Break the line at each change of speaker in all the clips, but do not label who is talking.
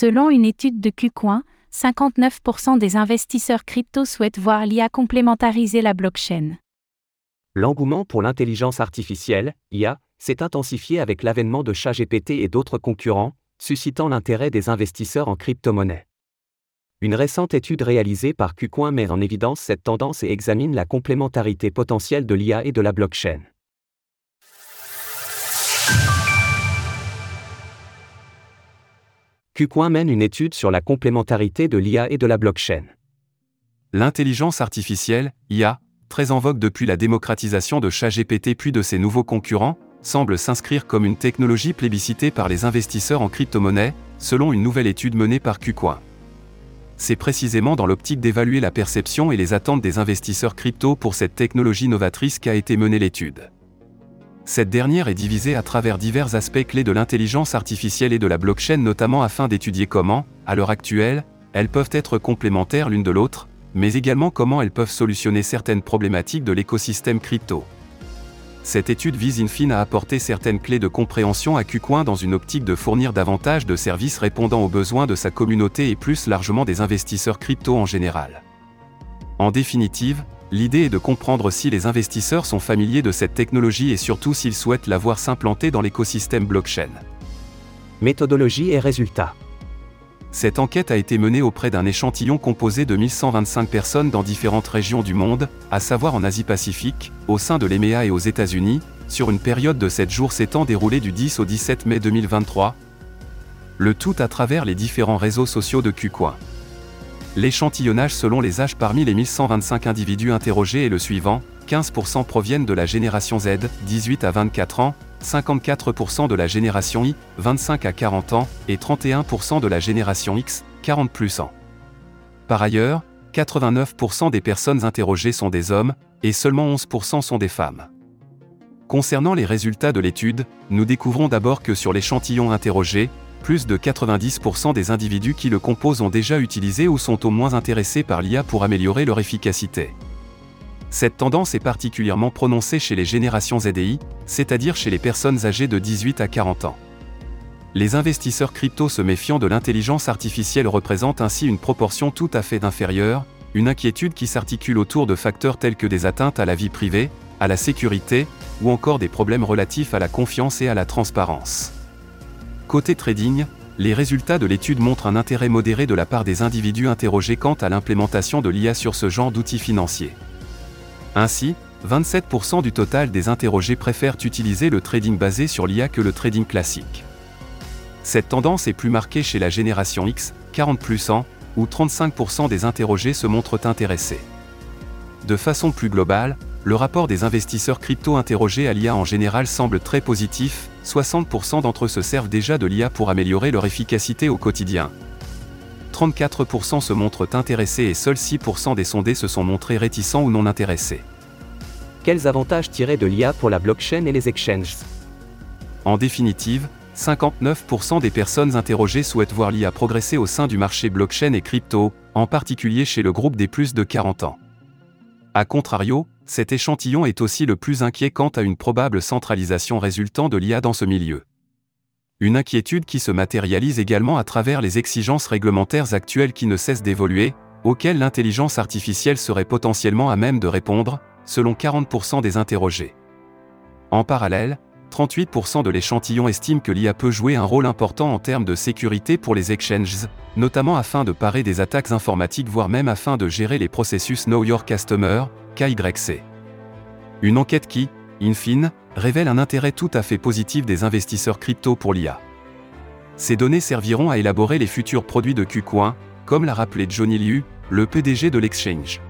Selon une étude de QCoin, 59% des investisseurs crypto souhaitent voir l'IA complémentariser la blockchain.
L'engouement pour l'intelligence artificielle, IA, s'est intensifié avec l'avènement de ChatGPT et d'autres concurrents, suscitant l'intérêt des investisseurs en crypto-monnaie. Une récente étude réalisée par QCoin met en évidence cette tendance et examine la complémentarité potentielle de l'IA et de la blockchain. QCoin mène une étude sur la complémentarité de l'IA et de la blockchain.
L'intelligence artificielle, IA, très en vogue depuis la démocratisation de ChatGPT puis de ses nouveaux concurrents, semble s'inscrire comme une technologie plébiscitée par les investisseurs en crypto-monnaie, selon une nouvelle étude menée par QCoin. C'est précisément dans l'optique d'évaluer la perception et les attentes des investisseurs crypto pour cette technologie novatrice qu'a été menée l'étude. Cette dernière est divisée à travers divers aspects clés de l'intelligence artificielle et de la blockchain notamment afin d'étudier comment, à l'heure actuelle, elles peuvent être complémentaires l'une de l'autre, mais également comment elles peuvent solutionner certaines problématiques de l'écosystème crypto. Cette étude vise in fine à apporter certaines clés de compréhension à QCoin dans une optique de fournir davantage de services répondant aux besoins de sa communauté et plus largement des investisseurs crypto en général. En définitive, L'idée est de comprendre si les investisseurs sont familiers de cette technologie et surtout s'ils souhaitent la voir s'implanter dans l'écosystème blockchain.
Méthodologie et résultats.
Cette enquête a été menée auprès d'un échantillon composé de 1125 personnes dans différentes régions du monde, à savoir en Asie-Pacifique, au sein de l'EMEA et aux États-Unis, sur une période de 7 jours s'étant déroulée du 10 au 17 mai 2023. Le tout à travers les différents réseaux sociaux de QCoin. L'échantillonnage selon les âges parmi les 1125 individus interrogés est le suivant 15% proviennent de la génération Z, 18 à 24 ans, 54% de la génération Y, 25 à 40 ans, et 31% de la génération X, 40 plus ans. Par ailleurs, 89% des personnes interrogées sont des hommes, et seulement 11% sont des femmes. Concernant les résultats de l'étude, nous découvrons d'abord que sur l'échantillon interrogé, plus de 90% des individus qui le composent ont déjà utilisé ou sont au moins intéressés par l'IA pour améliorer leur efficacité. Cette tendance est particulièrement prononcée chez les générations ZDI, c'est-à-dire chez les personnes âgées de 18 à 40 ans. Les investisseurs crypto se méfiant de l'intelligence artificielle représentent ainsi une proportion tout à fait inférieure, une inquiétude qui s'articule autour de facteurs tels que des atteintes à la vie privée, à la sécurité, ou encore des problèmes relatifs à la confiance et à la transparence. Côté trading, les résultats de l'étude montrent un intérêt modéré de la part des individus interrogés quant à l'implémentation de l'IA sur ce genre d'outils financiers. Ainsi, 27% du total des interrogés préfèrent utiliser le trading basé sur l'IA que le trading classique. Cette tendance est plus marquée chez la génération X, 40 plus ans, où 35% des interrogés se montrent intéressés. De façon plus globale, le rapport des investisseurs crypto interrogés à l'IA en général semble très positif, 60% d'entre eux se servent déjà de l'IA pour améliorer leur efficacité au quotidien. 34% se montrent intéressés et seuls 6% des sondés se sont montrés réticents ou non intéressés.
Quels avantages tirer de l'IA pour la blockchain et les exchanges?
En définitive, 59% des personnes interrogées souhaitent voir l'IA progresser au sein du marché blockchain et crypto, en particulier chez le groupe des plus de 40 ans. A contrario, cet échantillon est aussi le plus inquiet quant à une probable centralisation résultant de l'IA dans ce milieu. Une inquiétude qui se matérialise également à travers les exigences réglementaires actuelles qui ne cessent d'évoluer, auxquelles l'intelligence artificielle serait potentiellement à même de répondre, selon 40% des interrogés. En parallèle, 38% de l'échantillon estime que l'IA peut jouer un rôle important en termes de sécurité pour les exchanges, notamment afin de parer des attaques informatiques voire même afin de gérer les processus Know Your Customer, KYC. Une enquête qui, in fine, révèle un intérêt tout à fait positif des investisseurs crypto pour l'IA. Ces données serviront à élaborer les futurs produits de QCoin, comme l'a rappelé Johnny Liu, le PDG de l'exchange.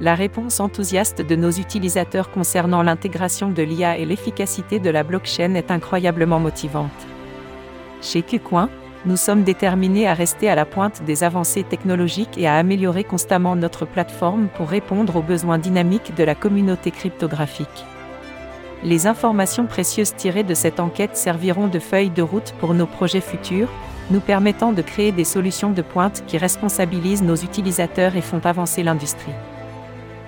La réponse enthousiaste de nos utilisateurs concernant l'intégration de l'IA et l'efficacité de la blockchain est incroyablement motivante. Chez QCoin, nous sommes déterminés à rester à la pointe des avancées technologiques et à améliorer constamment notre plateforme pour répondre aux besoins dynamiques de la communauté cryptographique. Les informations précieuses tirées de cette enquête serviront de feuille de route pour nos projets futurs, nous permettant de créer des solutions de pointe qui responsabilisent nos utilisateurs et font avancer l'industrie.